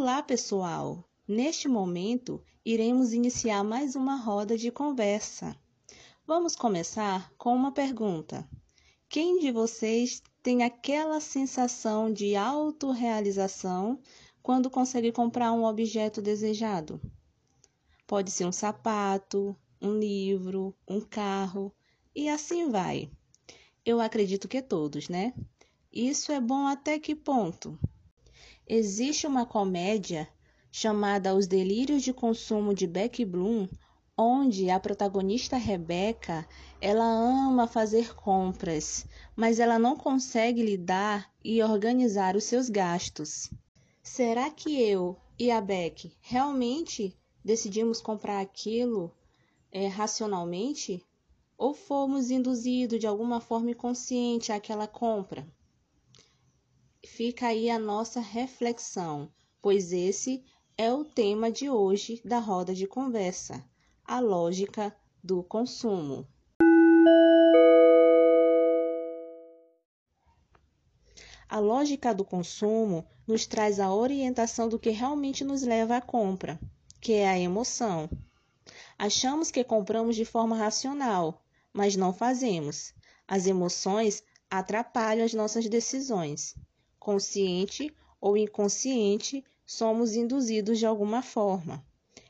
Olá, pessoal! Neste momento, iremos iniciar mais uma roda de conversa. Vamos começar com uma pergunta. Quem de vocês tem aquela sensação de autorrealização quando consegue comprar um objeto desejado? Pode ser um sapato, um livro, um carro e assim vai. Eu acredito que todos, né? Isso é bom até que ponto? Existe uma comédia chamada Os Delírios de Consumo de Beck Bloom, onde a protagonista Rebecca, ela ama fazer compras, mas ela não consegue lidar e organizar os seus gastos. Será que eu e a Beck realmente decidimos comprar aquilo é, racionalmente? Ou fomos induzidos de alguma forma inconsciente àquela compra? Fica aí a nossa reflexão, pois esse é o tema de hoje da roda de conversa: a lógica do consumo. A lógica do consumo nos traz a orientação do que realmente nos leva à compra, que é a emoção. Achamos que compramos de forma racional, mas não fazemos. As emoções atrapalham as nossas decisões. Consciente ou inconsciente, somos induzidos de alguma forma.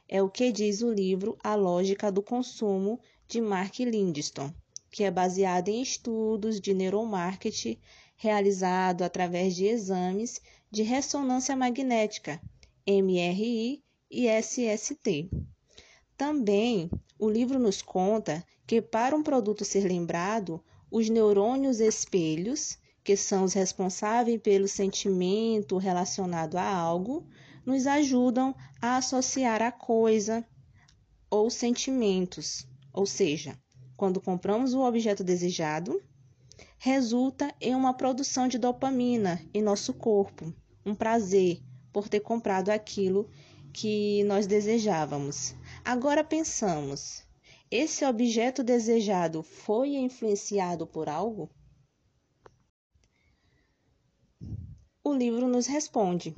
É o que diz o livro A Lógica do Consumo, de Mark Lindstrom, que é baseado em estudos de neuromarketing realizado através de exames de ressonância magnética, MRI e SST. Também, o livro nos conta que para um produto ser lembrado, os neurônios espelhos, que são os responsáveis pelo sentimento relacionado a algo, nos ajudam a associar a coisa ou sentimentos. Ou seja, quando compramos o objeto desejado, resulta em uma produção de dopamina em nosso corpo, um prazer por ter comprado aquilo que nós desejávamos. Agora pensamos: esse objeto desejado foi influenciado por algo? O livro nos responde: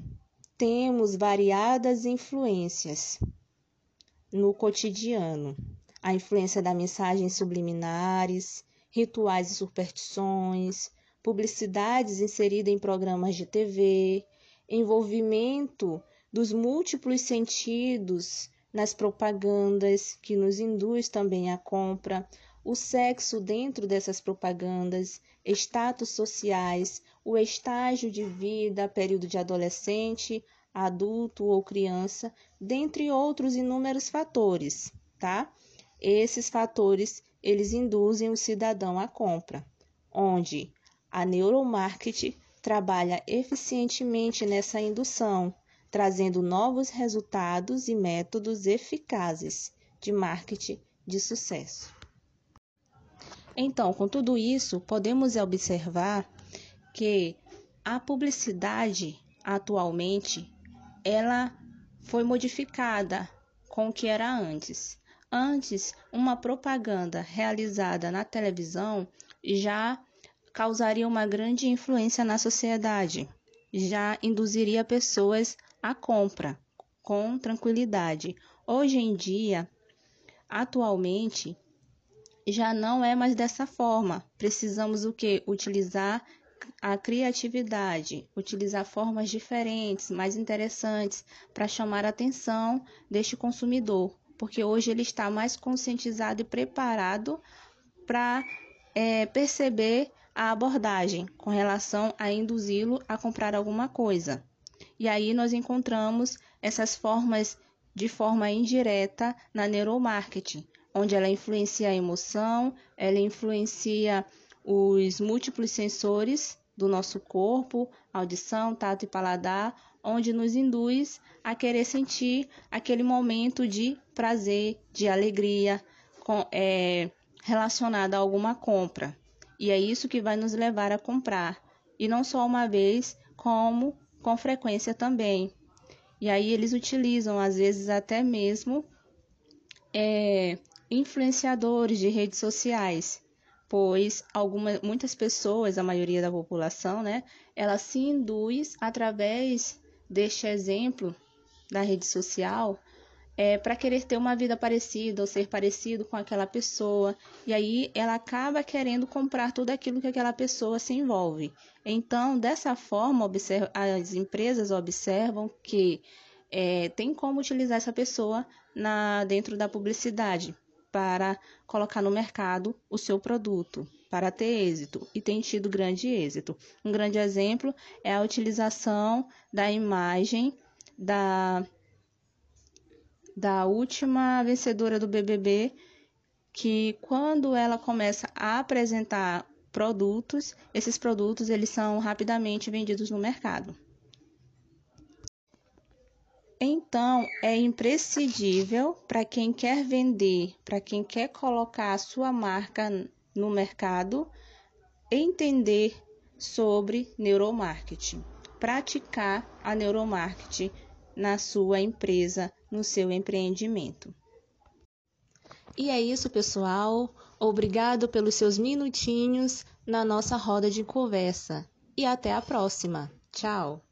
temos variadas influências no cotidiano. A influência das mensagens subliminares, rituais e superstições, publicidades inseridas em programas de TV, envolvimento dos múltiplos sentidos nas propagandas que nos induz também à compra, o sexo dentro dessas propagandas, status sociais, o estágio de vida, período de adolescente, adulto ou criança, dentre outros inúmeros fatores, tá? Esses fatores, eles induzem o cidadão à compra, onde a neuromarketing trabalha eficientemente nessa indução, trazendo novos resultados e métodos eficazes de marketing de sucesso. Então, com tudo isso, podemos observar que a publicidade atualmente ela foi modificada com o que era antes. Antes, uma propaganda realizada na televisão já causaria uma grande influência na sociedade, já induziria pessoas a compra com tranquilidade. Hoje em dia, atualmente, já não é mais dessa forma. Precisamos o que? Utilizar a criatividade, utilizar formas diferentes, mais interessantes para chamar a atenção deste consumidor, porque hoje ele está mais conscientizado e preparado para é, perceber a abordagem com relação a induzi-lo a comprar alguma coisa. E aí nós encontramos essas formas de forma indireta na neuromarketing, onde ela influencia a emoção, ela influencia os múltiplos sensores do nosso corpo, audição, tato e paladar, onde nos induz a querer sentir aquele momento de prazer, de alegria, com, é, relacionado a alguma compra. E é isso que vai nos levar a comprar. E não só uma vez, como com frequência também. E aí eles utilizam, às vezes, até mesmo é, influenciadores de redes sociais, pois algumas, muitas pessoas, a maioria da população, né, ela se induz através deste exemplo da rede social é, para querer ter uma vida parecida ou ser parecido com aquela pessoa, e aí ela acaba querendo comprar tudo aquilo que aquela pessoa se envolve. Então, dessa forma, as empresas observam que é, tem como utilizar essa pessoa na, dentro da publicidade para colocar no mercado o seu produto para ter êxito e tem tido grande êxito. Um grande exemplo é a utilização da imagem da, da última vencedora do BBB, que quando ela começa a apresentar produtos, esses produtos eles são rapidamente vendidos no mercado. Então, é imprescindível para quem quer vender, para quem quer colocar a sua marca no mercado, entender sobre neuromarketing, praticar a neuromarketing na sua empresa, no seu empreendimento. E é isso, pessoal. Obrigado pelos seus minutinhos na nossa roda de conversa e até a próxima. Tchau!